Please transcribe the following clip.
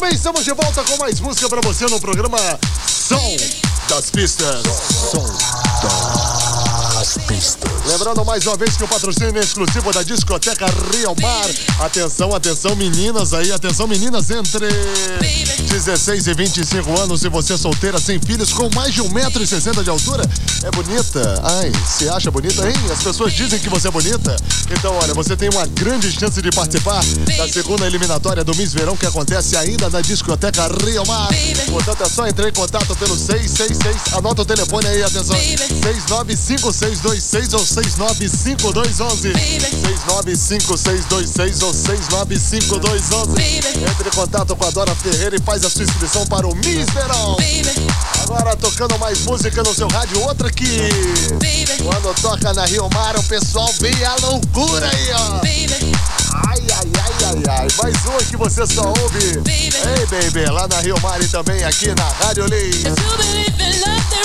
Bem, estamos de volta com mais música pra você no programa Som das Pistas. Som. Lembrando mais uma vez que o patrocínio é exclusivo da discoteca Rio Mar. Atenção, atenção, meninas aí, atenção, meninas entre 16 e 25 anos. Se você é solteira, sem filhos, com mais de 1,60m de altura, é bonita. Ai, se acha bonita, hein? As pessoas dizem que você é bonita. Então, olha, você tem uma grande chance de participar da segunda eliminatória do Miss Verão que acontece ainda na discoteca Rio Mar. Portanto, é só entrar em contato pelo 666. Anota o telefone aí, atenção. 695626 ou 695211. 695626 ou 695211. Entre em contato com a Dora Ferreira e faz a sua inscrição para o Miss Verão. Agora tocando mais música no seu rádio, outra que quando toca na Rio Mar, o pessoal vem a loucura aí, ó. Ai, ai, ai, ai, ai. Mais uma que você só ouve. Ei, baby, lá na Rio Mar e também aqui na Rádio Lee. If you believe in love, then